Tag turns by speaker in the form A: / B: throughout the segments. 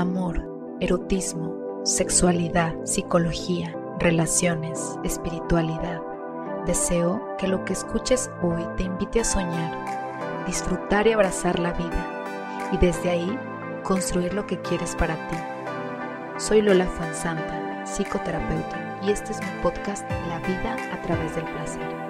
A: amor, erotismo, sexualidad, psicología, relaciones, espiritualidad. Deseo que lo que escuches hoy te invite a soñar, disfrutar y abrazar la vida y desde ahí construir lo que quieres para ti. Soy Lola Fansanta, psicoterapeuta, y este es mi podcast La vida a través del placer.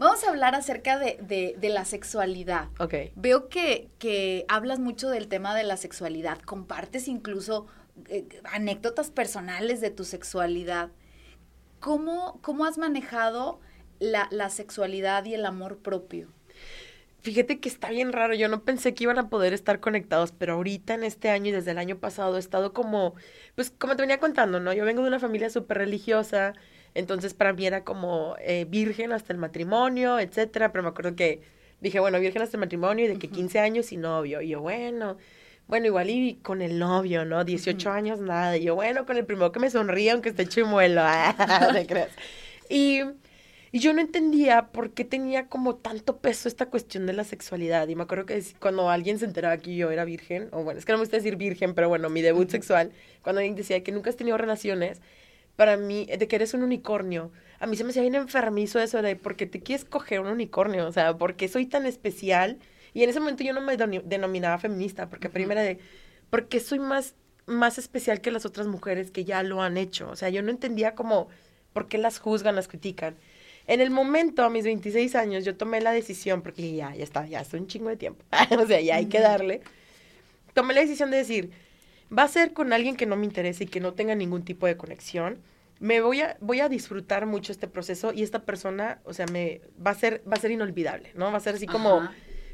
B: Vamos a hablar acerca de, la sexualidad.
C: Ok.
B: Veo que, que, hablas mucho del tema de la sexualidad, compartes incluso eh, anécdotas personales de tu sexualidad. ¿Cómo, cómo has manejado la, la sexualidad y el amor propio?
C: Fíjate que está bien raro, yo no pensé que iban a poder estar conectados, pero ahorita en este año y desde el año pasado he estado como, pues como te venía contando, ¿no? Yo vengo de una familia súper religiosa, entonces para mí era como eh, virgen hasta el matrimonio, etcétera, pero me acuerdo que dije, bueno, virgen hasta el matrimonio y de que 15 años y novio. Y yo, bueno, bueno, igual y con el novio, ¿no? 18 años, nada. Y yo, bueno, con el primero que me sonríe, aunque esté chimuelo. ¿Te crees? Y, y yo no entendía por qué tenía como tanto peso esta cuestión de la sexualidad. Y me acuerdo que cuando alguien se enteraba que yo era virgen, o bueno, es que no me gusta decir virgen, pero bueno, mi debut sexual, cuando alguien decía que nunca has tenido relaciones, para mí, de que eres un unicornio. A mí se me hacía bien enfermizo eso de porque te quieres coger un unicornio, o sea, porque soy tan especial. Y en ese momento yo no me denominaba feminista, porque primero de, porque soy más, más especial que las otras mujeres que ya lo han hecho. O sea, yo no entendía como, por qué las juzgan, las critican. En el momento, a mis 26 años, yo tomé la decisión, porque ya, ya está, ya estoy un chingo de tiempo. o sea, ya hay que darle. Tomé la decisión de decir, va a ser con alguien que no me interese y que no tenga ningún tipo de conexión. Me voy a, voy a disfrutar mucho este proceso y esta persona, o sea, me va a ser, va a ser inolvidable, ¿no? Va a ser así como,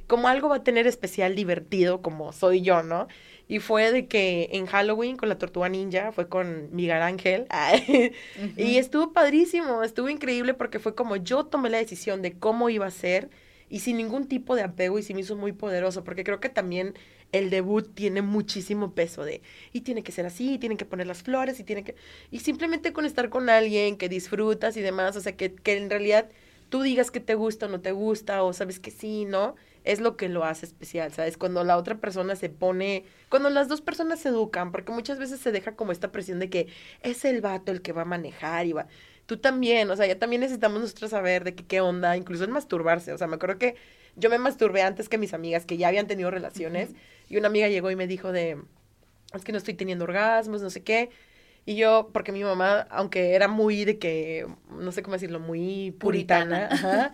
C: como algo va a tener especial, divertido, como soy yo, ¿no? Y fue de que en Halloween con la Tortuga Ninja, fue con Miguel Ángel, y estuvo padrísimo, estuvo increíble porque fue como yo tomé la decisión de cómo iba a ser y sin ningún tipo de apego y se me hizo muy poderoso, porque creo que también el debut tiene muchísimo peso de, y tiene que ser así, y tienen que poner las flores, y tiene que, y simplemente con estar con alguien que disfrutas y demás, o sea, que, que en realidad tú digas que te gusta o no te gusta, o sabes que sí, ¿no? Es lo que lo hace especial, ¿sabes? Cuando la otra persona se pone, cuando las dos personas se educan, porque muchas veces se deja como esta presión de que es el vato el que va a manejar y va, tú también, o sea, ya también necesitamos nosotros saber de qué onda, incluso en masturbarse, o sea, me acuerdo que yo me masturbé antes que mis amigas que ya habían tenido relaciones y una amiga llegó y me dijo de, es que no estoy teniendo orgasmos, no sé qué. Y yo, porque mi mamá, aunque era muy de que, no sé cómo decirlo, muy puritana,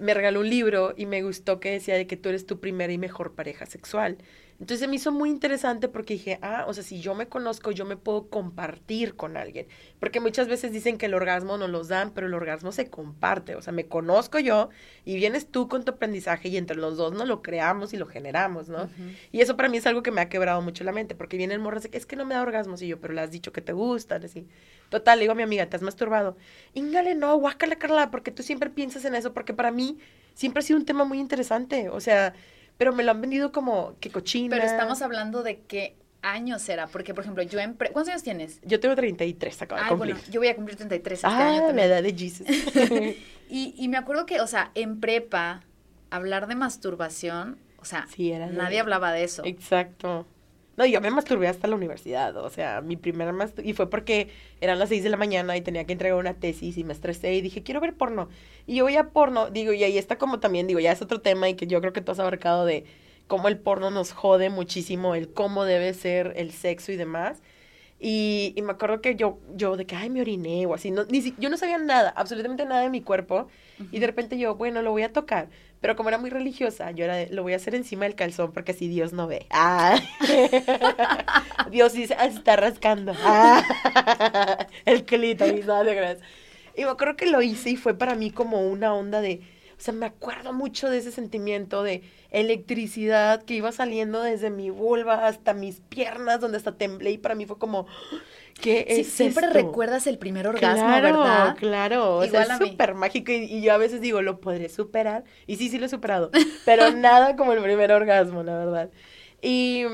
C: me regaló un libro y me gustó que decía de que tú eres tu primera y mejor pareja sexual. Entonces me hizo muy interesante porque dije, ah, o sea, si yo me conozco, yo me puedo compartir con alguien. Porque muchas veces dicen que el orgasmo no los dan, pero el orgasmo se comparte. O sea, me conozco yo y vienes tú con tu aprendizaje y entre los dos no lo creamos y lo generamos, ¿no? Y eso para mí es algo que me ha quebrado mucho la mente, porque morras de que es que no me da orgasmos y yo, pero le has dicho que te gustan, así. Total, le digo a mi amiga, ¿te has masturbado? Íngale, no, guácala, Carla, porque tú siempre piensas en eso, porque para mí siempre ha sido un tema muy interesante. O sea, pero me lo han vendido como que cochina.
B: Pero estamos hablando de qué años será, porque por ejemplo, yo en ¿cuántos años tienes?
C: Yo tengo 33, acabo de cumplir.
B: bueno, yo voy a cumplir 33 este
C: ah,
B: año también.
C: la edad de Jesus.
B: y, y me acuerdo que, o sea, en prepa, hablar de masturbación, o sea, nadie hablaba de eso.
C: Exacto. No, yo me masturbé hasta la universidad, o sea, mi primera masturbación, y fue porque eran las seis de la mañana y tenía que entregar una tesis y me estresé y dije, quiero ver porno. Y yo voy a porno, digo, y ahí está como también, digo, ya es otro tema y que yo creo que tú has abarcado de cómo el porno nos jode muchísimo, el cómo debe ser el sexo y demás. Y, y me acuerdo que yo, yo de que, ay, me oriné o así, no, ni yo no sabía nada, absolutamente nada de mi cuerpo. Y de repente yo, bueno, lo voy a tocar. Pero como era muy religiosa, yo era lo voy a hacer encima del calzón porque así Dios no ve. Ah. Dios sí se está rascando. Ah. El clítoris, no, de Y me acuerdo que lo hice y fue para mí como una onda de, o sea, me acuerdo mucho de ese sentimiento de electricidad que iba saliendo desde mi vulva hasta mis piernas, donde hasta temblé y para mí fue como, ¿qué sí,
B: siempre recuerdas el primer orgasmo,
C: claro,
B: ¿verdad?
C: Claro, o sea, es súper mágico y, yo a veces digo, lo podré superar y sí, sí lo he superado, pero nada como el primer orgasmo, la verdad. Y,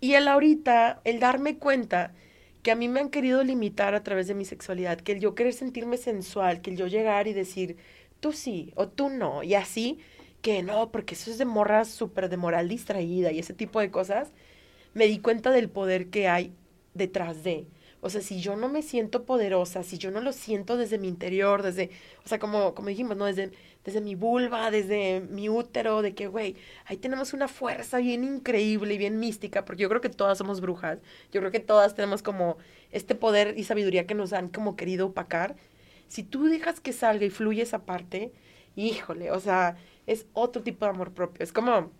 C: y el ahorita, el darme cuenta que a mí me han querido limitar a través de mi sexualidad, que el yo querer sentirme sensual, que el yo llegar y decir, tú sí o tú no, y así, que no, porque eso es de morra súper de moral distraída y ese tipo de cosas, me di cuenta del poder que hay detrás de. O sea, si yo no me siento poderosa, si yo no lo siento desde mi interior, desde, o sea, como, como dijimos, ¿no? Desde, desde mi vulva, desde mi útero, de que, güey, ahí tenemos una fuerza bien increíble y bien mística, porque yo creo que todas somos brujas, yo creo que todas tenemos como este poder y sabiduría que nos han como querido opacar. Si tú dejas que salga y fluye esa parte, híjole, o sea, es otro tipo de amor propio. Es como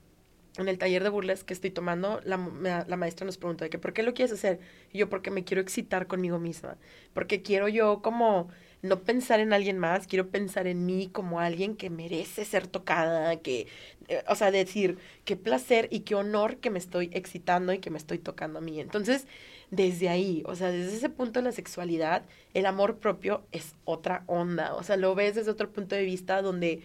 C: en el taller de burles que estoy tomando, la, la, maestra nos preguntó de ¿por qué lo quieres hacer? Y yo, porque me quiero excitar conmigo misma, porque quiero yo como no pensar en alguien más, quiero pensar en mí como alguien que merece ser tocada, que, eh, o sea, decir, qué placer y qué honor que me estoy excitando y que me estoy tocando a mí. Entonces, desde ahí, o sea, desde ese punto de la sexualidad, el amor propio es otra onda, o sea, lo ves desde otro punto de vista donde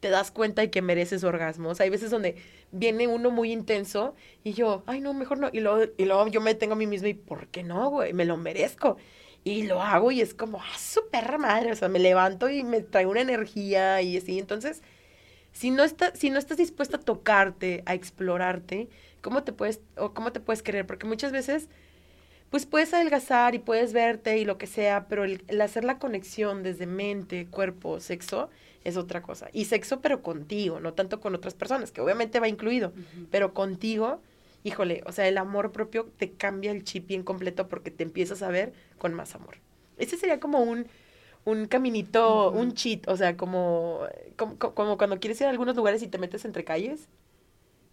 C: te das cuenta de que mereces orgasmos. Hay veces donde viene uno muy intenso y yo, ay, no, mejor no. Y luego, y luego yo me tengo a mí misma y, ¿por qué no, güey? Me lo merezco. Y lo hago y es como, ah, súper madre. O sea, me levanto y me trae una energía y así. Entonces, si no, está, si no estás dispuesta a tocarte, a explorarte, ¿cómo te puedes, o cómo te puedes querer? Porque muchas veces pues puedes adelgazar y puedes verte y lo que sea, pero el, hacer la conexión desde mente, cuerpo, sexo es otra cosa. Y sexo, pero contigo, no tanto con otras personas, que obviamente va incluido, pero contigo, híjole, o sea, el amor propio te cambia el chip bien completo porque te empiezas a ver con más amor. Ese sería como un, un caminito, un cheat, o sea, como, como, como, cuando quieres ir a algunos lugares y te metes entre calles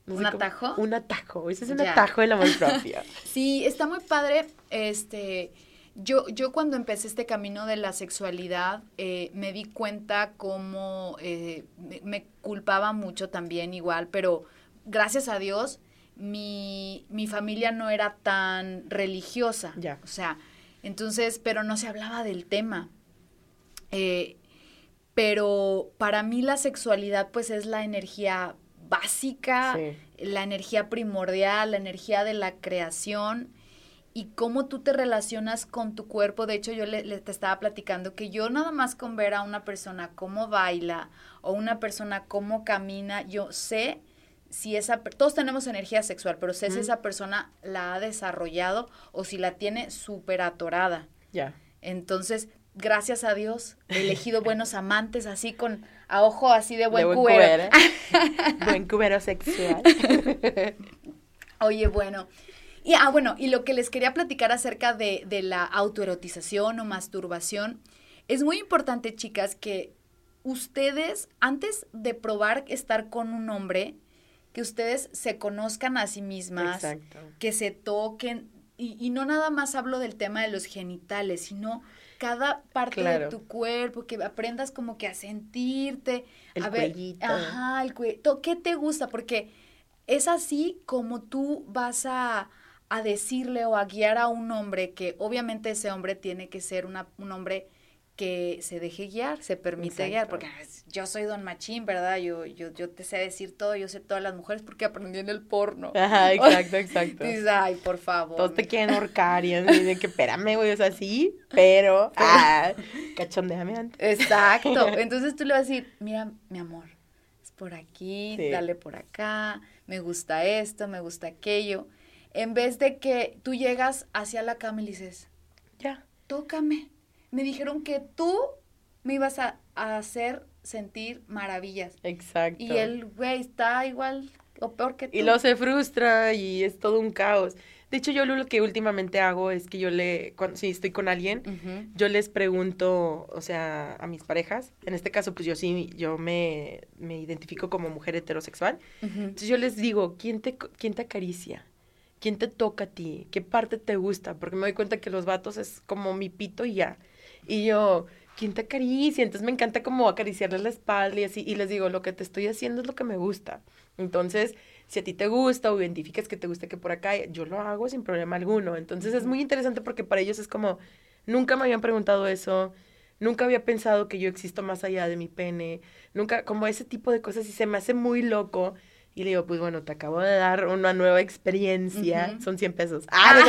B: ¿Un atajo?
C: Un atajo, ese es un atajo de la amor propia.
B: sí, está muy padre. Este, yo, yo cuando empecé este camino de la sexualidad, eh, me di cuenta cómo eh, me, culpaba mucho también igual, pero gracias a Dios, mi, mi familia no era tan religiosa.
C: Ya.
B: O sea, entonces, pero no se hablaba del tema. Eh, pero para mí la sexualidad pues es la energía básica, la energía primordial, la energía de la creación y cómo tú te relacionas con tu cuerpo. De hecho, yo le, te estaba platicando que yo nada más con ver a una persona cómo baila o una persona cómo camina, yo sé si esa, todos tenemos energía sexual, pero sé si esa persona la ha desarrollado o si la tiene súper atorada.
C: Ya.
B: Entonces, gracias a Dios, he elegido buenos amantes así con a ojo así de buen, cubero.
C: buen cubero sexual.
B: Oye, bueno. Y, ah, bueno, y lo que les quería platicar acerca de, de la autoerotización o masturbación, es muy importante, chicas, que ustedes, antes de probar estar con un hombre, que ustedes se conozcan a sí mismas, que se toquen, y, y, no nada más hablo del tema de los genitales, sino cada parte de tu cuerpo, que aprendas como que a sentirte,
C: el
B: a
C: ver,
B: ajá, el cuello, ¿qué te gusta? Porque es así como tú vas a, a, decirle o a guiar a un hombre que obviamente ese hombre tiene que ser una, un hombre que se deje guiar, se permite guiar, porque yo soy don machín, ¿verdad? Yo, yo, yo te sé decir todo, yo sé todas las mujeres porque aprendí en el porno.
C: Ajá, exacto, exacto.
B: Dices, ay, por favor.
C: Todos te quieren ahorcar y de que espérame, güey, o sea, sí, pero, ah, cachondeame antes.
B: Exacto, entonces tú le vas a decir, mira, mi amor, es por aquí, dale por acá, me gusta esto, me gusta aquello, en vez de que tú llegas hacia la cama y le dices,
C: ya,
B: tócame me dijeron que tú me ibas a, hacer sentir maravillas.
C: Exacto.
B: Y el güey está igual o peor que tú.
C: Y lo se frustra y es todo un caos. De hecho, yo lo que últimamente hago es que yo le, cuando, si estoy con alguien, yo les pregunto, o sea, a mis parejas, en este caso, pues yo sí, yo me, me identifico como mujer heterosexual, entonces yo les digo, ¿quién te, ¿quién te acaricia? ¿Quién te toca a ti? ¿Qué parte te gusta? Porque me doy cuenta que los vatos es como mi pito y ya. Y yo, ¿quién te acaricia? Entonces me encanta como acariciarles la espalda y así, y les digo, lo que te estoy haciendo es lo que me gusta. Entonces, si a ti te gusta o identificas que te gusta que por acá, yo lo hago sin problema alguno. Entonces es muy interesante porque para ellos es como, nunca me habían preguntado eso, nunca había pensado que yo existo más allá de mi pene, nunca, como ese tipo de cosas y se me hace muy loco y le digo, pues bueno, te acabo de dar una nueva experiencia. Son 100 pesos.
B: Ah,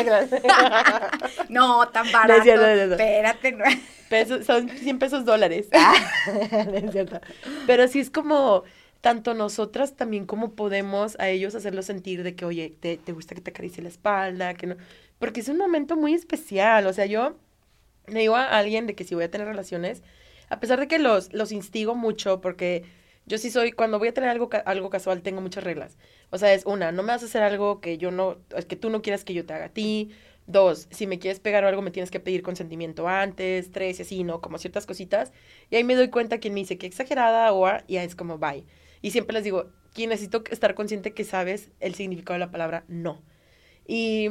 B: ah. no, tan barato. Espérate.
C: Pesos, son 100 pesos dólares. Ah, Pero sí es como, tanto nosotras también como podemos a ellos hacerlos sentir de que, oye, te, te gusta que te acaricie la espalda, que no, porque es un momento muy especial, o sea, yo le digo a alguien de que si voy a tener relaciones, a pesar de que los, los instigo mucho, porque yo sí soy, cuando voy a tener algo, algo casual, tengo muchas reglas. O sea, es una, no me vas a hacer algo que yo no, que tú no quieras que yo te haga a ti. Dos, si me quieres pegar o algo, me tienes que pedir consentimiento antes. Tres, y así, ¿no? Como ciertas cositas. Y ahí me doy cuenta que me dice que exagerada o y es como bye. Y siempre les digo, que necesito estar consciente que sabes el significado de la palabra no. Y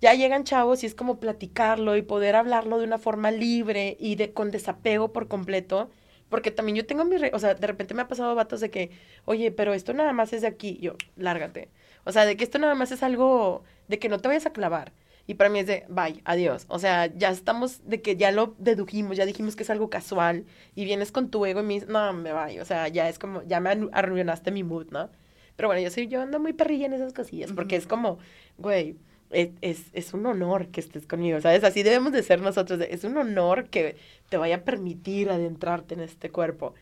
C: ya llegan chavos y es como platicarlo y poder hablarlo de una forma libre y de con desapego por completo. Porque también yo tengo mi, o sea, de repente me ha pasado vatos de que, oye, pero esto nada más es de aquí. Yo, lárgate. O sea, de que esto nada más es algo de que no te vayas a clavar. Y para mí es de, bye, adiós. O sea, ya estamos de que ya lo dedujimos, ya dijimos que es algo casual. Y vienes con tu ego y me dices, no, me bye. O sea, ya es como, ya me arruinaste mi mood, ¿no? Pero bueno, yo soy, yo ando muy perrilla en esas cosillas. Porque es como, güey, es, es, un honor que estés conmigo, ¿sabes? Así debemos de ser nosotros. Es un honor que te vaya a permitir adentrarte en este cuerpo.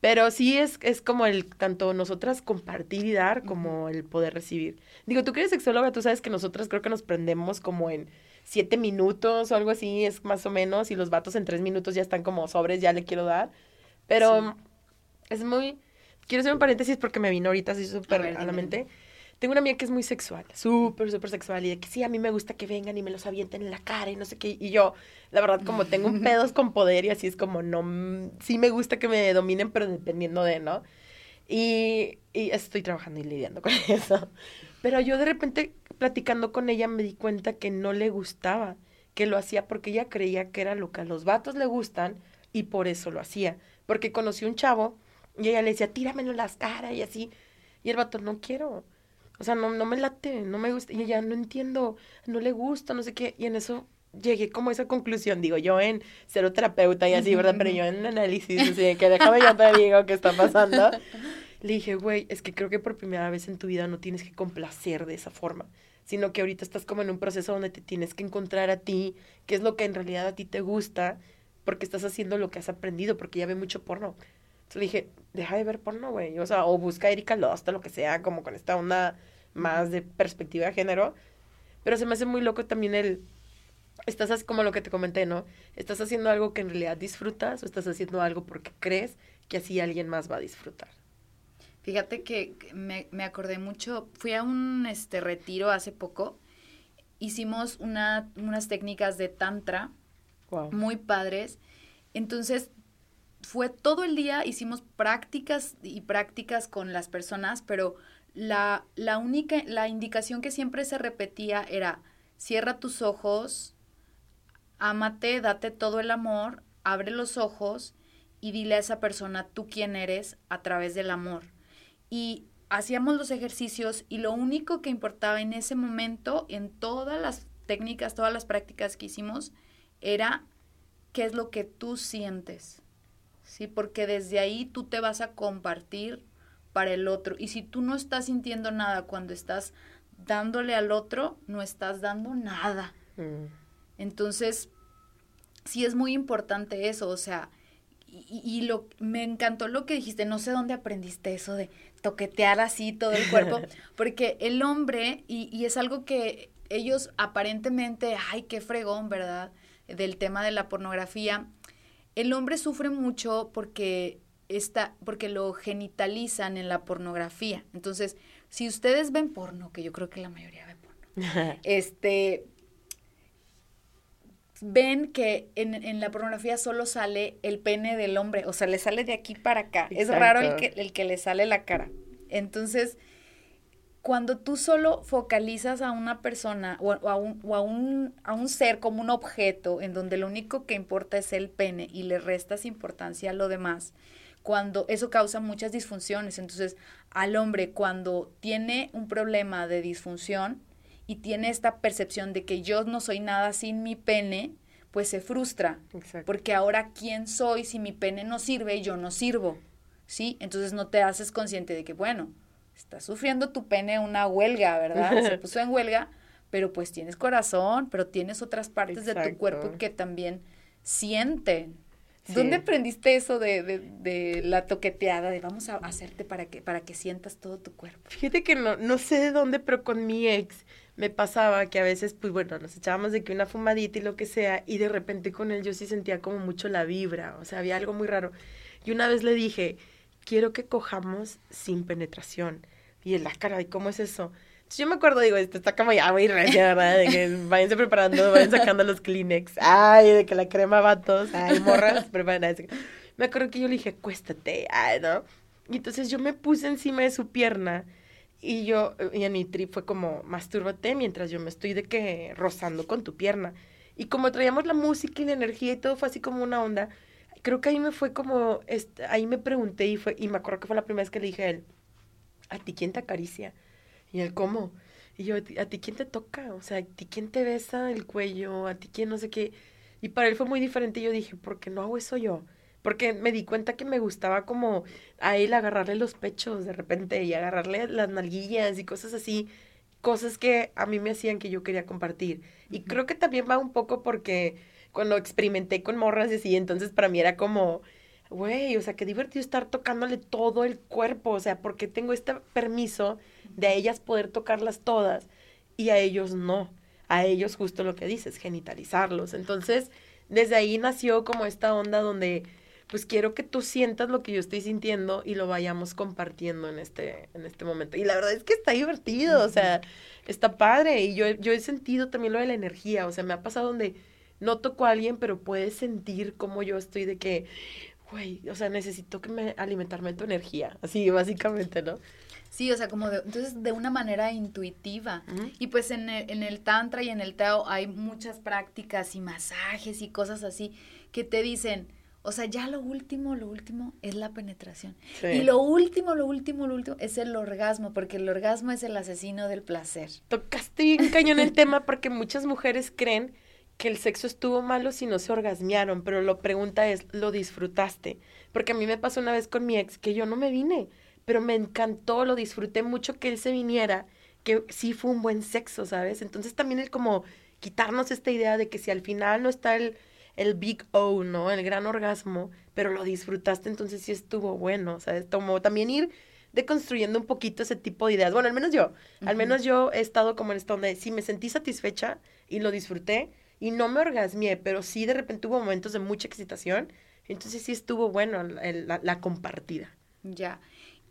C: Pero sí es, es como el tanto nosotras compartir y dar como el poder recibir. Digo, tú que eres sexóloga, tú sabes que nosotras creo que nos prendemos como en siete minutos o algo así, es más o menos, y los vatos en tres minutos ya están como sobres, ya le quiero dar. Pero es muy... Quiero hacer un paréntesis porque me vino ahorita así súper a, la mente. Tengo una amiga que es muy sexual, súper, súper sexual, y de que sí, a mí me gusta que vengan y me los avienten en la cara y no sé qué. Y yo, la verdad, como tengo un pedos con poder y así es como, no, sí me gusta que me dominen, pero dependiendo de, ¿no? Y, y estoy trabajando y lidiando con eso. Pero yo de repente, platicando con ella, me di cuenta que no le gustaba, que lo hacía porque ella creía que era lo que a los vatos le gustan y por eso lo hacía. Porque conocí un chavo y ella le decía, tíramelo en las caras y así. Y el vato, no quiero. O sea, no, no me late, no me gusta. Y ella, no entiendo, no le gusta, no sé qué. Y en eso llegué como a esa conclusión, digo, yo en ser terapeuta y así, ¿verdad? Pero yo en análisis, así que déjame yo te digo qué está pasando. Le dije, güey, es que creo que por primera vez en tu vida no tienes que complacer de esa forma, sino que ahorita estás como en un proceso donde te tienes que encontrar a ti, qué es lo que en realidad a ti te gusta, porque estás haciendo lo que has aprendido, porque ya ve mucho porno. Entonces le dije, deja de ver porno, güey, o sea, o busca a Erika Lost, lo que sea, como con esta onda más de perspectiva de género. Pero se me hace muy loco también el, estás así como lo que te comenté, ¿no? Estás haciendo algo que en realidad disfrutas o estás haciendo algo porque crees que así alguien más va a disfrutar.
B: Fíjate que me, me acordé mucho, fui a un este retiro hace poco, hicimos una, unas técnicas de tantra muy padres, entonces fue todo el día, hicimos prácticas y prácticas con las personas, pero la, la única, la indicación que siempre se repetía era, cierra tus ojos, ámate, date todo el amor, abre los ojos y dile a esa persona tú quién eres a través del amor. Y hacíamos los ejercicios y lo único que importaba en ese momento, en todas las técnicas, todas las prácticas que hicimos, era qué es lo que tú sientes. Sí, porque desde ahí tú te vas a compartir para el otro. Y si tú no estás sintiendo nada cuando estás dándole al otro, no estás dando nada. Mm. Entonces, sí es muy importante eso, o sea, y, lo me encantó lo que dijiste, no sé dónde aprendiste eso de toquetear así todo el cuerpo, porque el hombre, y, y es algo que ellos aparentemente, ay, qué fregón, ¿verdad? Del tema de la pornografía, el hombre sufre mucho porque está, porque lo genitalizan en la pornografía. Entonces, si ustedes ven porno, que yo creo que la mayoría ven porno, este, ven que en, en, la pornografía solo sale el pene del hombre, o sea, le sale de aquí para acá. Es raro el que, el que le sale la cara. Entonces, cuando tú solo focalizas a una persona o, a un, o a, un, a un ser como un objeto en donde lo único que importa es el pene y le restas importancia a lo demás, cuando eso causa muchas disfunciones. Entonces, al hombre cuando tiene un problema de disfunción y tiene esta percepción de que yo no soy nada sin mi pene, pues se frustra. Porque ahora, ¿quién soy si mi pene no sirve y yo no sirvo? ¿Sí? Entonces no te haces consciente de que, bueno, está sufriendo tu pene una huelga, ¿verdad? Se puso en huelga, pero pues tienes corazón, pero tienes otras partes de tu cuerpo que también sienten. ¿Dónde aprendiste eso de, de, de, la toqueteada, de vamos a hacerte para que, para que sientas todo tu cuerpo?
C: Fíjate que no, no sé de dónde, pero con mi ex me pasaba que a veces, pues bueno, nos echábamos de que una fumadita y lo que sea, y de repente con él yo sí sentía como mucho la vibra, o sea, había algo muy raro. Y una vez le dije, quiero que cojamos sin penetración. Y él, la ah, cara, ¿y cómo es eso? Yo me acuerdo, digo, esto está como ya muy recia, ¿verdad? De que váyanse preparando, vayan sacando los Kleenex. Ay, de que la crema va todos. Ay, morras, preparen. Me acuerdo que yo le dije, cuéstate. Ay, ¿no? Y entonces yo me puse encima de su pierna y yo, y en mi trip fue como, mastúrbate mientras yo me estoy de que rozando con tu pierna. Y como traíamos la música y la energía y todo fue así como una onda, creo que ahí me fue como, ahí me pregunté y fue, y me acuerdo que fue la primera vez que le dije a él, ¿a ti quién te acaricia? Y él, ¿cómo? Y yo, ¿a ti, quién te toca? O sea, ¿a ti quién te besa el cuello? ¿A ti quién no sé qué? Y para él fue muy diferente. Y yo dije, ¿por qué no hago eso yo? Porque me di cuenta que me gustaba como a él agarrarle los pechos de repente y agarrarle las nalguillas y cosas así. Cosas que a mí me hacían que yo quería compartir. Y creo que también va un poco porque cuando experimenté con morras y así, entonces para mí era como, güey, o sea, qué divertido estar tocándole todo el cuerpo. O sea, porque tengo este permiso de a ellas poder tocarlas todas y a ellos no. A ellos justo lo que dices, genitalizarlos. Entonces, desde ahí nació como esta onda donde pues quiero que tú sientas lo que yo estoy sintiendo y lo vayamos compartiendo en este, en este momento. Y la verdad es que está divertido, o sea, está padre. Y yo, yo he sentido también lo de la energía, o sea, me ha pasado donde no toco a alguien, pero puedes sentir como yo estoy de que, güey, o sea, necesito que me alimentarme de tu energía, así básicamente, ¿no?
B: Sí, o sea, como de, entonces de una manera intuitiva. Y pues en el, en el Tantra y en el Tao hay muchas prácticas y masajes y cosas así que te dicen, o sea, ya lo último, lo último es la penetración. Y lo último, lo último, lo último es el orgasmo, porque el orgasmo es el asesino del placer.
C: Tocaste bien cañón el tema porque muchas mujeres creen que el sexo estuvo malo si no se orgasmearon, pero la pregunta es, ¿lo disfrutaste? Porque a mí me pasó una vez con mi ex que yo no me vine pero me encantó, lo disfruté mucho que él se viniera, que sí fue un buen sexo, ¿sabes? Entonces también el como quitarnos esta idea de que si al final no está el, el big O, ¿no? El gran orgasmo, pero lo disfrutaste, entonces sí estuvo bueno, ¿sabes? Como también ir deconstruyendo un poquito ese tipo de ideas. Bueno, al menos yo, al menos yo he estado como en esto donde sí me sentí satisfecha y lo disfruté y no me orgasmié, pero sí de repente hubo momentos de mucha excitación, entonces sí estuvo bueno la, la compartida.
B: Ya.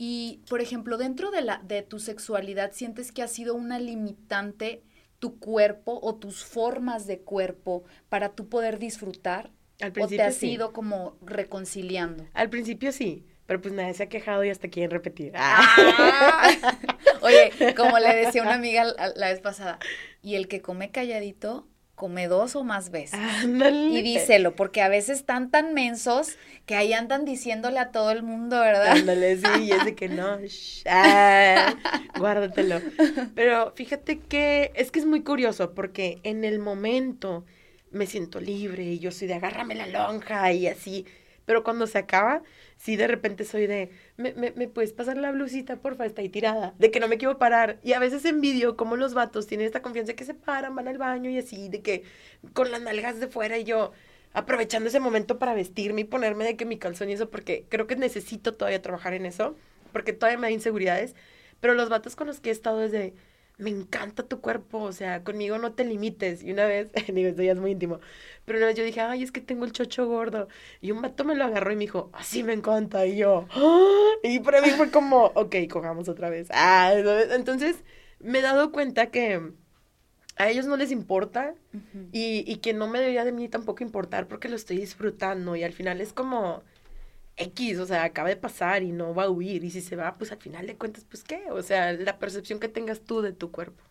B: Y, por ejemplo, dentro de, la, de tu sexualidad, ¿sientes que ha sido una limitante tu cuerpo o tus formas de cuerpo para tú poder disfrutar? Al principio ¿O te has ido como reconciliando?
C: Al principio sí, pero pues nadie se ha quejado y hasta quieren repetir. Ah.
B: Oye, como le decía una amiga la vez pasada, y el que come calladito come dos o más veces. Y díselo, porque a veces están tan mensos que ahí andan diciéndole a todo el mundo, ¿verdad?
C: Ándale, sí, y es de que no, ah, guárdatelo. Pero fíjate que es que es muy curioso porque en el momento me siento libre y yo soy de agárrame la lonja y así, pero cuando se acaba, sí de repente soy de, ¿me, me, me puedes pasar la blusita, porfa? Está ahí tirada. De que no me quiero parar. Y a veces envidio cómo los vatos tienen esta confianza de que se paran, van al baño y así, de que con las nalgas de fuera y yo aprovechando ese momento para vestirme y ponerme de que mi calzón y eso, porque creo que necesito todavía trabajar en eso, porque todavía me da inseguridades. Pero los vatos con los que he estado desde me encanta tu cuerpo, o sea, conmigo no te limites. Y una vez, digo, esto ya es muy íntimo, pero una vez yo dije, ay, es que tengo el chocho gordo. Y un vato me lo agarró y me dijo, así me encanta. Y yo, ¡Ah! y para mí fue como, ok, cojamos otra vez. Ah, entonces me he dado cuenta que a ellos no les importa y, y que no me debería de mí tampoco importar porque lo estoy disfrutando y al final es como X, o sea, acaba de pasar y no va a huir. Y si se va, pues al final de cuentas, pues qué. O sea, la percepción que tengas tú de tu cuerpo.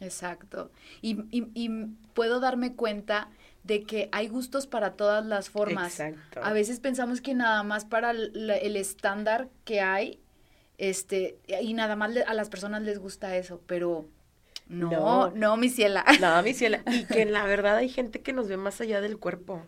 B: Exacto. Y, y, y puedo darme cuenta de que hay gustos para todas las formas. Exacto. A veces pensamos que nada más para el, estándar que hay, este, y nada más a las personas les gusta eso, pero no, no, no, mi ciela.
C: No, mi ciela. Y que la verdad hay gente que nos ve más allá del cuerpo.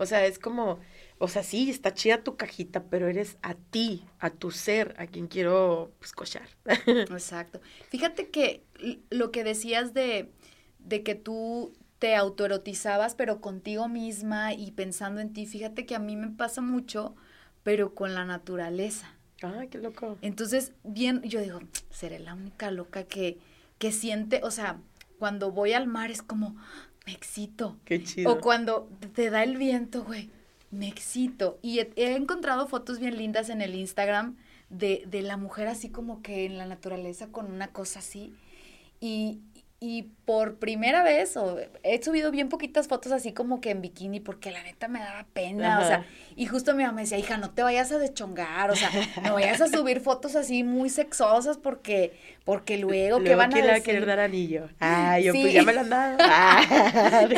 C: O sea, es como, o sea, sí, está chida tu cajita, pero eres a ti, a tu ser, a quien quiero pues cochar.
B: Exacto. Fíjate que lo que decías de, de que tú te autoerotizabas, pero contigo misma y pensando en ti. Fíjate que a mí me pasa mucho, pero con la naturaleza.
C: Ay, qué loco.
B: Entonces, bien, yo digo, seré la única loca que, que siente, o sea, cuando voy al mar es como, me excito.
C: Qué chido.
B: O cuando te da el viento, güey, me excito. Y he, he encontrado fotos bien lindas en el Instagram de, de la mujer así como que en la naturaleza con una cosa así. Y, y por primera vez, o he subido bien poquitas fotos así como que en bikini, porque la neta me daba pena, o sea, y justo mi mamá me decía, hija, no te vayas a deschongar, o sea, no vayas a subir fotos así muy sexosas porque, porque luego, ¿qué van a decir?
C: querer dar anillo. Ah, yo pues ya me lo han dado. Ah,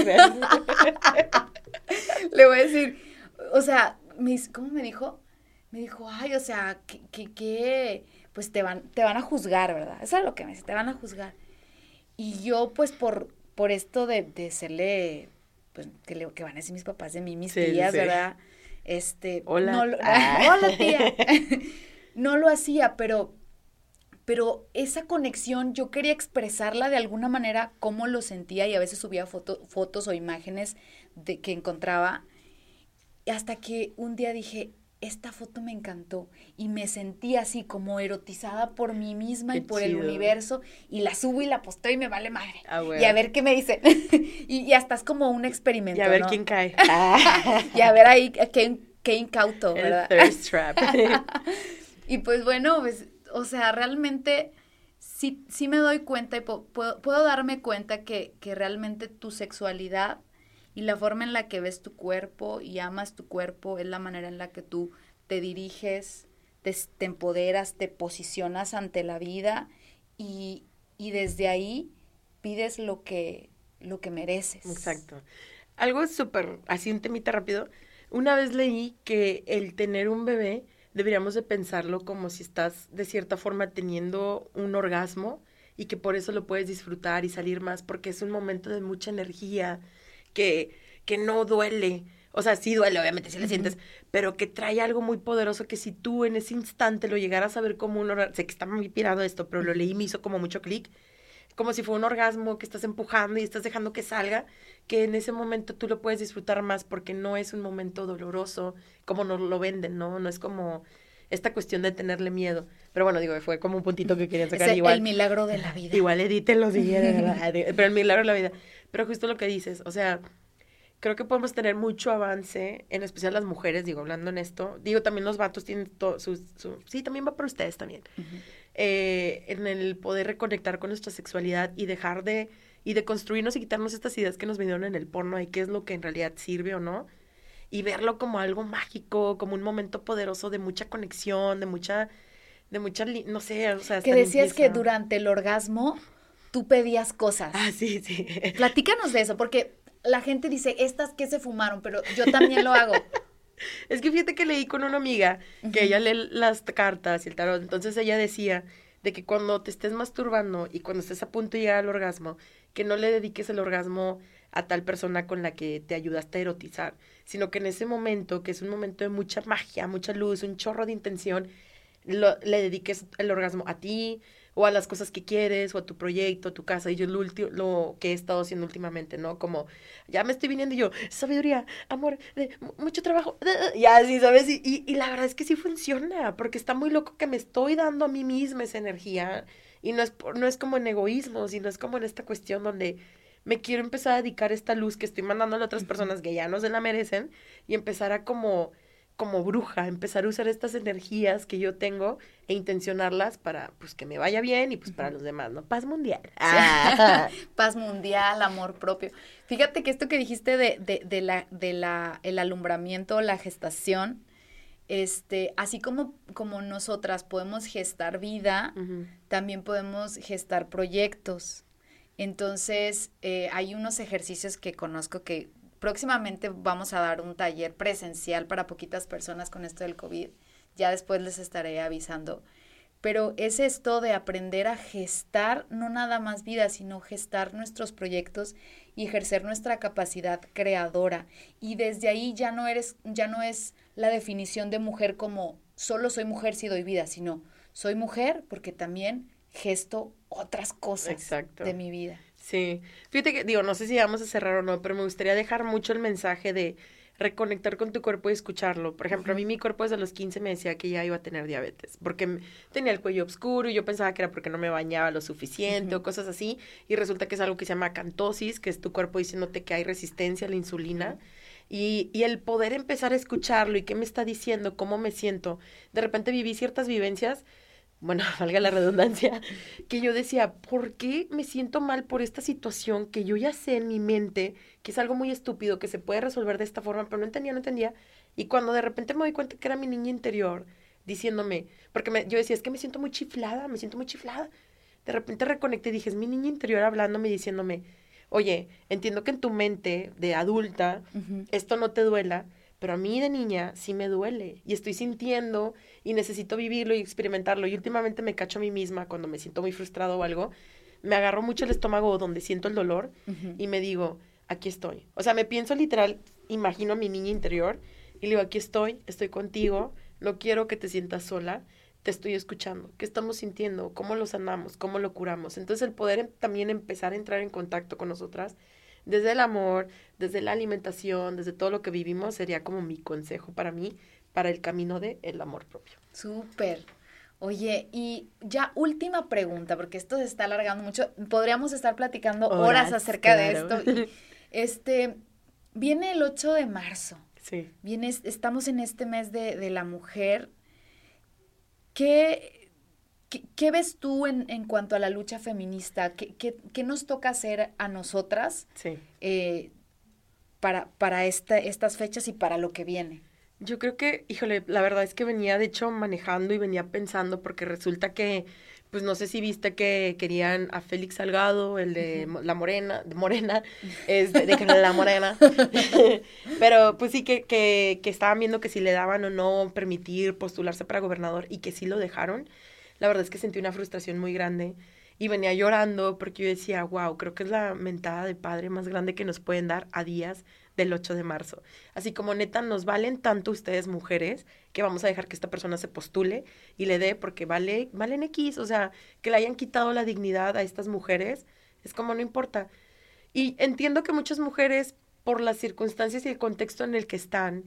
B: Le voy a decir, o sea, me, ¿cómo me dijo? Me dijo, ay, o sea, que, que, que, pues te van, te van a juzgar, ¿verdad? Eso es lo que me dice, te van a juzgar. Y yo, pues, por, por esto de, de serle, pues, que, le, que van a decir mis papás de mí, mis tías, ¿verdad? Este,
C: hola.
B: No lo, ah. hola, tía. no lo hacía, pero, pero esa conexión yo quería expresarla de alguna manera, cómo lo sentía y a veces subía foto, fotos o imágenes de, que encontraba. Hasta que un día dije, esta foto me encantó y me sentí así como erotizada por mí misma y por el universo y la subo y la posteo y me vale madre.
C: Ah,
B: Y a ver qué me dicen. y, y, hasta es como un experimento.
C: Y a ver
B: ¿no?
C: quién cae.
B: y a ver ahí qué, qué incauto, ¿verdad?
C: El thirst trap.
B: y pues bueno, pues, o sea, realmente sí, sí me doy cuenta y puedo, puedo darme cuenta que, que realmente tu sexualidad y la forma en la que ves tu cuerpo y amas tu cuerpo es la manera en la que tú te diriges, te, empoderas, te posicionas ante la vida y, y, desde ahí pides lo que, lo que mereces.
C: Exacto. Algo súper, así un temita rápido. Una vez leí que el tener un bebé deberíamos de pensarlo como si estás de cierta forma teniendo un orgasmo y que por eso lo puedes disfrutar y salir más porque es un momento de mucha energía, que, que no duele. O sea, sí duele, obviamente, si le sientes, pero que trae algo muy poderoso que si tú en ese instante lo llegaras a ver como un orgasmo, sé que está muy pirado esto, pero lo leí y me hizo como mucho clic, como si fue un orgasmo que estás empujando y estás dejando que salga, que en ese momento tú lo puedes disfrutar más porque no es un momento doloroso como nos lo venden, ¿no? No es como esta cuestión de tenerle miedo. Pero bueno, digo, fue como un puntito que querían sacar.
B: Es
C: igual,
B: el milagro de la vida.
C: Igual edítenlo si quieren, pero el milagro de la vida. Pero justo lo que dices, o sea, creo que podemos tener mucho avance, en especial las mujeres, digo, hablando en esto. Digo, también los vatos tienen todo su, su, Sí, también va para ustedes también. Uh -huh. eh, en el poder reconectar con nuestra sexualidad y dejar de... Y de construirnos y quitarnos estas ideas que nos vinieron en el porno y qué es lo que en realidad sirve o no. Y verlo como algo mágico, como un momento poderoso de mucha conexión, de mucha... De mucha, no sé, o sea...
B: Que decías limpieza. que durante el orgasmo tú pedías cosas.
C: Ah, sí, sí.
B: Platícanos de eso, porque la gente dice, estas que se fumaron, pero yo también lo hago.
C: es que fíjate que leí con una amiga que uh -huh. ella lee las cartas y el tarot, entonces ella decía de que cuando te estés masturbando y cuando estés a punto de llegar al orgasmo, que no le dediques el orgasmo a tal persona con la que te ayudaste a erotizar, sino que en ese momento, que es un momento de mucha magia, mucha luz, un chorro de intención, lo, le dediques el orgasmo a ti, o a las cosas que quieres, o a tu proyecto, a tu casa. Y yo lo, lo que he estado haciendo últimamente, ¿no? Como, ya me estoy viniendo y yo, sabiduría, amor, de, mucho trabajo, ya así, ¿sabes? Y, y, la verdad es que sí funciona, porque está muy loco que me estoy dando a mí misma esa energía. Y no es, no es como en egoísmo, sino es como en esta cuestión donde me quiero empezar a dedicar esta luz que estoy mandando a otras personas que ya no se la merecen y empezar a como como bruja, empezar a usar estas energías que yo tengo e intencionarlas para pues que me vaya bien y pues para los demás, ¿no? Paz mundial.
B: Ah. Paz mundial, amor propio. Fíjate que esto que dijiste de, de, de, la, de la, el alumbramiento, la gestación, este, así como, como nosotras podemos gestar vida, uh -huh. también podemos gestar proyectos. Entonces, eh, hay unos ejercicios que conozco que próximamente vamos a dar un taller presencial para poquitas personas con esto del COVID. Ya después les estaré avisando. Pero es esto de aprender a gestar no nada más vida, sino gestar nuestros proyectos y ejercer nuestra capacidad creadora. Y desde ahí ya no eres, ya no es la definición de mujer como solo soy mujer si doy vida, sino soy mujer porque también gesto otras cosas de mi vida.
C: Sí, fíjate que, digo, no sé si vamos a cerrar o no, pero me gustaría dejar mucho el mensaje de reconectar con tu cuerpo y escucharlo. Por ejemplo, a mí mi cuerpo desde los 15 me decía que ya iba a tener diabetes, porque tenía el cuello oscuro y yo pensaba que era porque no me bañaba lo suficiente o cosas así, y resulta que es algo que se llama cantosis, que es tu cuerpo diciéndote que hay resistencia a la insulina. Y, y, el poder empezar a escucharlo y qué me está diciendo, cómo me siento. De repente viví ciertas vivencias bueno, valga la redundancia, que yo decía, ¿por qué me siento mal por esta situación que yo ya sé en mi mente que es algo muy estúpido, que se puede resolver de esta forma, pero no entendía, no entendía. Y cuando de repente me doy cuenta que era mi niña interior diciéndome, porque me, yo decía, es que me siento muy chiflada, me siento muy chiflada. De repente reconecté y dije, es mi niña interior hablándome y diciéndome, oye, entiendo que en tu mente de adulta esto no te duela, pero a mí de niña sí me duele y estoy sintiendo y necesito vivirlo y experimentarlo. Y últimamente me cacho a mí misma cuando me siento muy frustrado o algo, me agarro mucho el estómago donde siento el dolor y me digo, aquí estoy. O sea, me pienso literal, imagino a mi niña interior y le digo, aquí estoy, estoy contigo, no quiero que te sientas sola, te estoy escuchando, qué estamos sintiendo, cómo lo sanamos, cómo lo curamos. Entonces el poder em, también empezar a entrar en contacto con nosotras desde el amor, desde la alimentación, desde todo lo que vivimos, sería como mi consejo para mí, para el camino de el amor propio.
B: Súper. Oye, y ya última pregunta, porque esto se está alargando mucho. Podríamos estar platicando horas, acerca de esto. este, viene el 8 de marzo.
C: Sí.
B: Viene, estamos en este mes de, de la mujer. ¿Qué, ¿Qué, ves tú en, en, cuanto a la lucha feminista? ¿Qué, qué, nos toca hacer a nosotras eh, para, para esta, estas fechas y para lo que viene?
C: Yo creo que, híjole, la verdad es que venía de hecho manejando y venía pensando porque resulta que, pues no sé si viste que querían a Félix Salgado, el de la Morena, de Morena, es de, de la Morena, pero pues sí que, que, que estaban viendo que si le daban o no permitir postularse para gobernador y que sí lo dejaron. La verdad es que sentí una frustración muy grande y venía llorando porque yo decía, wow, creo que es la mentada de padre más grande que nos pueden dar a días del 8 de marzo. Así como neta, nos valen tanto ustedes mujeres que vamos a dejar que esta persona se postule y le dé porque vale, valen X, o sea, que le hayan quitado la dignidad a estas mujeres, es como no importa. Y entiendo que muchas mujeres, por las circunstancias y el contexto en el que están,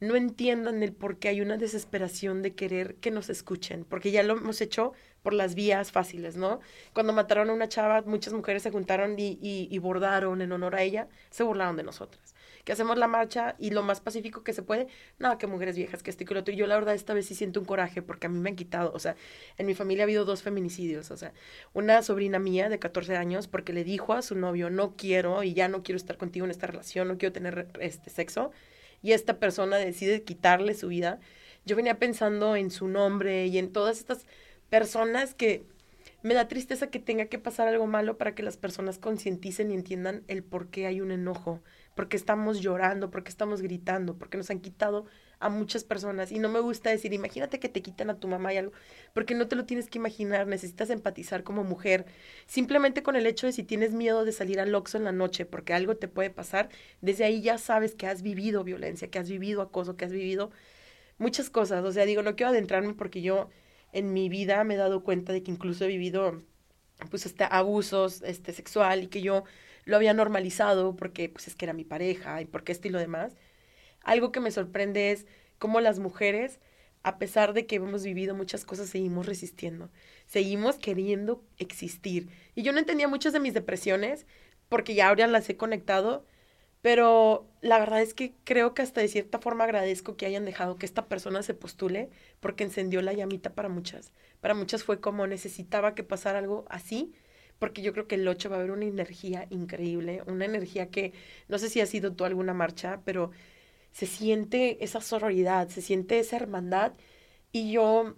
C: no entiendan el por qué hay una desesperación de querer que nos escuchen, porque ya lo hemos hecho por las vías fáciles, ¿no? Cuando mataron a una chava, muchas mujeres se juntaron y, y, bordaron en honor a ella, se burlaron de nosotras. Que hacemos la marcha y lo más pacífico que se puede, nada, que mujeres viejas, que esto y que lo otro. Y yo la verdad esta vez sí siento un coraje porque a mí me han quitado, o sea, en mi familia ha habido dos feminicidios, o sea, una sobrina mía de 14 años porque le dijo a su novio, no quiero y ya no quiero estar contigo en esta relación, no quiero tener este sexo y esta persona decide quitarle su vida, yo venía pensando en su nombre y en todas estas personas que me da tristeza que tenga que pasar algo malo para que las personas concienticen y entiendan el por qué hay un enojo, por qué estamos llorando, por qué estamos gritando, porque nos han quitado a muchas personas. Y no me gusta decir, imagínate que te quitan a tu mamá y algo, porque no te lo tienes que imaginar, necesitas empatizar como mujer. Simplemente con el hecho de si tienes miedo de salir al Oxxo en la noche porque algo te puede pasar, desde ahí ya sabes que has vivido violencia, que has vivido acoso, que has vivido muchas cosas. O sea, digo, no quiero adentrarme porque yo en mi vida me he dado cuenta de que incluso he vivido pues hasta abusos este sexual y que yo lo había normalizado porque pues es que era mi pareja y porque esto y lo demás algo que me sorprende es cómo las mujeres, a pesar de que hemos vivido muchas cosas, seguimos resistiendo, seguimos queriendo existir. Y yo no entendía muchas de mis depresiones porque ya ahora las he conectado, pero la verdad es que creo que hasta de cierta forma agradezco que hayan dejado que esta persona se postule porque encendió la llamita para muchas. Para muchas fue como necesitaba que pasara algo así porque yo creo que el 8 va a haber una energía increíble, una energía que no sé si ha sido tú alguna marcha, pero se siente esa sororidad, se siente esa hermandad y yo,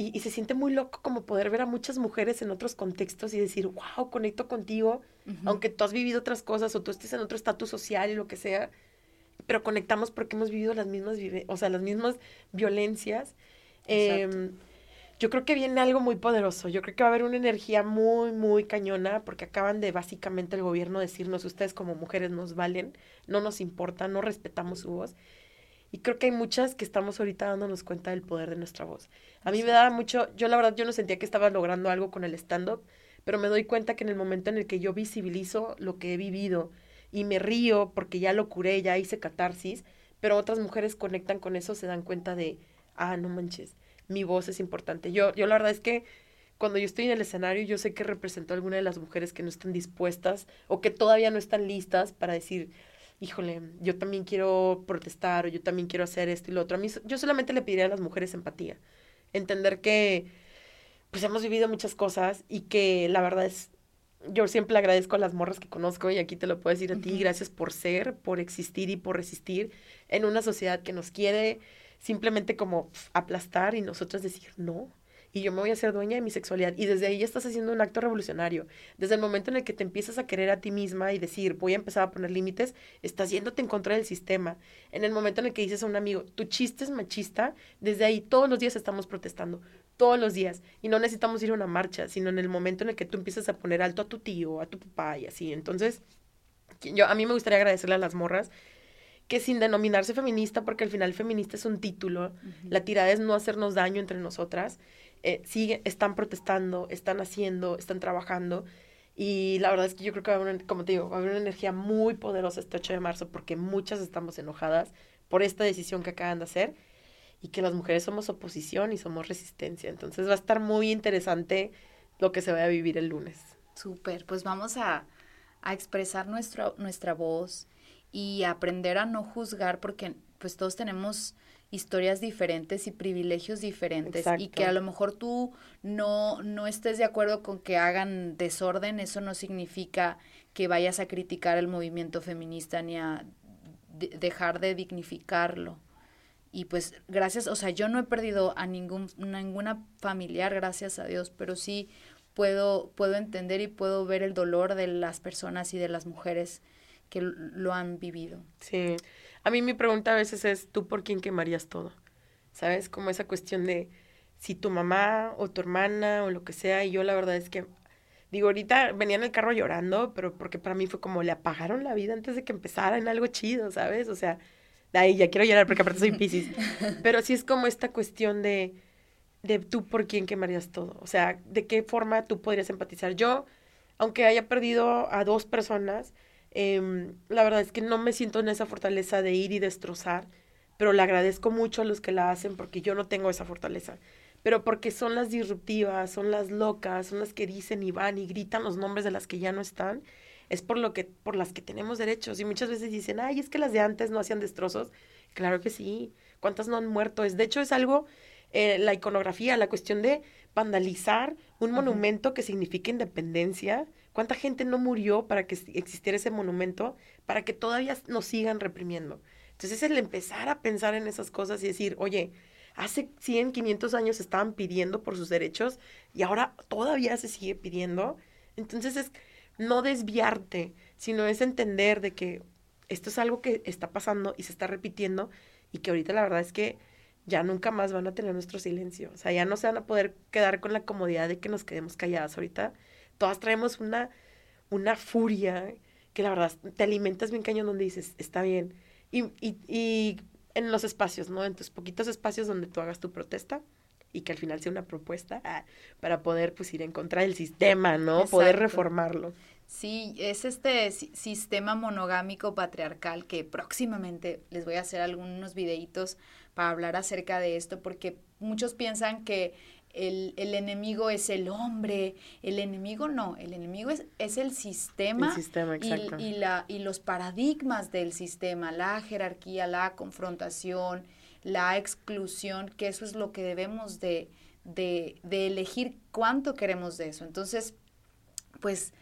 C: y, se siente muy loco como poder ver a muchas mujeres en otros contextos y decir, wow, conecto contigo, aunque tú has vivido otras cosas o tú estés en otro estatus social y lo que sea, pero conectamos porque hemos vivido las mismas, o sea, las mismas violencias. Eh, yo creo que viene algo muy poderoso. Yo creo que va a haber una energía muy, muy cañona, porque acaban de básicamente el gobierno decirnos, ustedes como mujeres nos valen, no nos importa, no respetamos su voz. Y creo que hay muchas que estamos ahorita dándonos cuenta del poder de nuestra voz. A mí me da mucho, yo la verdad yo no sentía que estaba logrando algo con el stand-up, pero me doy cuenta que en el momento en el que yo visibilizo lo que he vivido y me río porque ya lo curé, ya hice catarsis, pero otras mujeres conectan con eso, se dan cuenta de, ah, no manches, mi voz es importante. Yo, yo la verdad es que cuando yo estoy en el escenario, yo sé que represento a alguna de las mujeres que no están dispuestas o que todavía no están listas para decir, híjole, yo también quiero protestar o yo también quiero hacer esto y lo otro. A mí, yo solamente le pediría a las mujeres empatía, entender que pues hemos vivido muchas cosas y que la verdad es, yo siempre le agradezco a las morras que conozco y aquí te lo puedo decir a ti, gracias por ser, por existir y por resistir en una sociedad que nos quiere simplemente como aplastar y nosotros decir no, y yo me voy a ser dueña de mi sexualidad. Y desde ahí ya estás haciendo un acto revolucionario. Desde el momento en el que te empiezas a querer a ti misma y decir, voy a empezar a poner límites, estás yéndote en contra del sistema. En el momento en el que dices a un amigo, tu chiste es machista, desde ahí todos los días estamos protestando. Todos los días. Y no necesitamos ir a una marcha, sino en el momento en el que tú empiezas a poner alto a tu tío, a tu papá y así. Entonces, yo, a mí me gustaría agradecerle a las morras que sin denominarse feminista, porque al final feminista es un título, la tirada es no hacernos daño entre nosotras, eh, están protestando, están haciendo, están trabajando. Y la verdad es que yo creo que va a haber, como te digo, va a haber una energía muy poderosa este 8 de marzo porque muchas estamos enojadas por esta decisión que acaban de hacer y que las mujeres somos oposición y somos resistencia. Entonces va a estar muy interesante lo que se vaya a vivir el lunes.
B: Súper, pues vamos a, a expresar nuestra, nuestra voz y aprender a no juzgar porque pues todos tenemos historias diferentes y privilegios diferentes y que a lo mejor tú no, no estés de acuerdo con que hagan desorden, eso no significa que vayas a criticar el movimiento feminista ni a dejar de dignificarlo. Y pues gracias, o sea, yo no he perdido a ningún, ninguna familiar, gracias a Dios, pero sí puedo, puedo entender y puedo ver el dolor de las personas y de las mujeres que lo han vivido.
C: Sí. A mí mi pregunta a veces es, ¿tú por quién quemarías todo? ¿Sabes? Como esa cuestión de si tu mamá o tu hermana o lo que sea, y yo la verdad es que, digo, ahorita venía en el carro llorando, pero porque para mí fue como le apagaron la vida antes de que empezara en algo chido, ¿sabes? O sea, de ahí ya quiero llorar porque aparte soy Pisces. Pero sí es como esta cuestión de, de tú por quién quemarías todo. O sea, de qué forma tú podrías empatizar. Yo, aunque haya perdido a dos personas, Em, la verdad es que no me siento en esa fortaleza de ir y destrozar, pero le agradezco mucho a los que la hacen porque yo no tengo esa fortaleza. Pero porque son las disruptivas, son las locas, son las que dicen y van y gritan los nombres de las que ya no están, es por lo que, por las que tenemos derechos. Y muchas veces dicen, ay, es que las de antes no hacían destrozos. Claro que sí. ¿Cuántas no han muerto? Es, de hecho, es algo, eh, la iconografía, la cuestión de vandalizar un monumento que significa independencia, ¿Cuánta gente no murió para que existiera ese monumento, para que todavía nos sigan reprimiendo? Entonces es el empezar a pensar en esas cosas y decir, oye, hace 100, 500 años estaban pidiendo por sus derechos y ahora todavía se sigue pidiendo. Entonces es no desviarte, sino es entender de que esto es algo que está pasando y se está repitiendo y que ahorita la verdad es que ya nunca más van a tener nuestro silencio. O sea, ya no se van a poder quedar con la comodidad de que nos quedemos calladas ahorita todas traemos una, una furia que la verdad te alimentas bien cañón donde dices, está bien. Y, y, y en los espacios, ¿no? En tus poquitos espacios donde tú hagas tu protesta y que al final sea una propuesta ah, para poder pues ir en contra del sistema, ¿no? Poder reformarlo.
B: Sí, es este sistema monogámico patriarcal que próximamente les voy a hacer algunos videitos para hablar acerca de esto porque muchos piensan que el, el, enemigo es el hombre, el enemigo no, el enemigo es, es el sistema, y, y, la, y los paradigmas del sistema, la jerarquía, la confrontación, la exclusión, que eso es lo que debemos de, de, de elegir cuánto queremos de eso. Entonces, pues,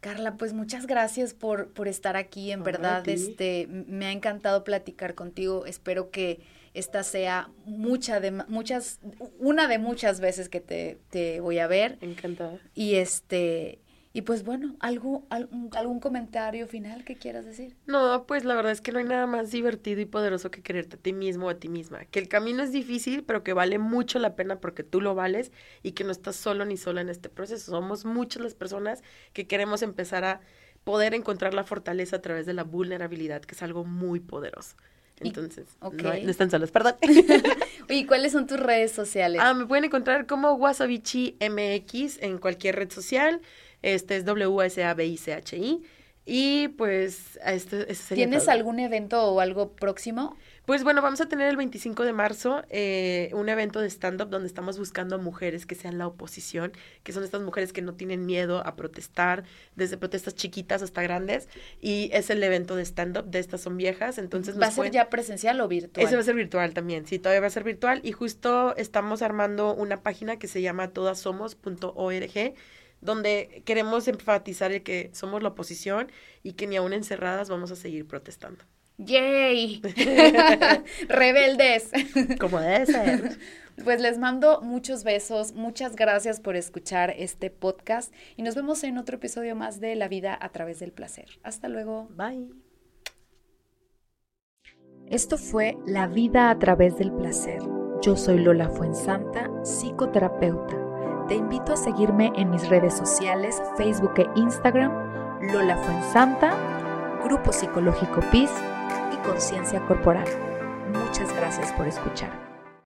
B: Carla, pues muchas gracias por, por estar aquí, en verdad, este, me ha encantado platicar contigo, espero que esta sea mucha de muchas una de muchas veces que te, te voy a ver.
C: Encantada.
B: Y este y pues bueno, ¿algo, algún, algún comentario final que quieras decir?
C: No, pues la verdad es que no hay nada más divertido y poderoso que quererte a ti mismo o a ti misma. Que el camino es difícil, pero que vale mucho la pena porque tú lo vales y que no estás solo ni sola en este proceso. Somos muchas las personas que queremos empezar a poder encontrar la fortaleza a través de la vulnerabilidad, que es algo muy poderoso. Entonces, no, no están solos, perdón.
B: ¿Y cuáles son tus redes sociales?
C: Ah, me pueden encontrar como Wasabichi MX en cualquier red social. Este es W-S-A-B-I-C-H-I. Y pues, este, ese sería
B: ¿Tienes
C: todo.
B: algún evento o algo próximo?
C: Pues bueno, vamos a tener el 25 de marzo eh, un evento de stand-up donde estamos buscando a mujeres que sean la oposición, que son estas mujeres que no tienen miedo a protestar, desde protestas chiquitas hasta grandes. Y es el evento de stand-up de estas son viejas, entonces
B: ¿Va a ser ya presencial o virtual?
C: Ese va a ser virtual también, sí, todavía va a ser virtual. Y justo estamos armando una página que se llama todasomos.org, donde queremos enfatizar el que somos la oposición y que ni aún encerradas vamos a seguir protestando.
B: ¡Yay! Rebeldes.
C: Como debe ser.
B: Pues les mando muchos besos, muchas gracias por escuchar este podcast y nos vemos en otro episodio más de La vida a través del placer. Hasta luego.
C: Bye.
A: Esto fue La vida a través del placer. Yo soy Lola Fuensanta, psicoterapeuta. Te invito a seguirme en mis redes sociales, Facebook e Instagram, Lola Fuensanta, Grupo Psicológico PIS y Conciencia Corporal. Muchas gracias por escuchar.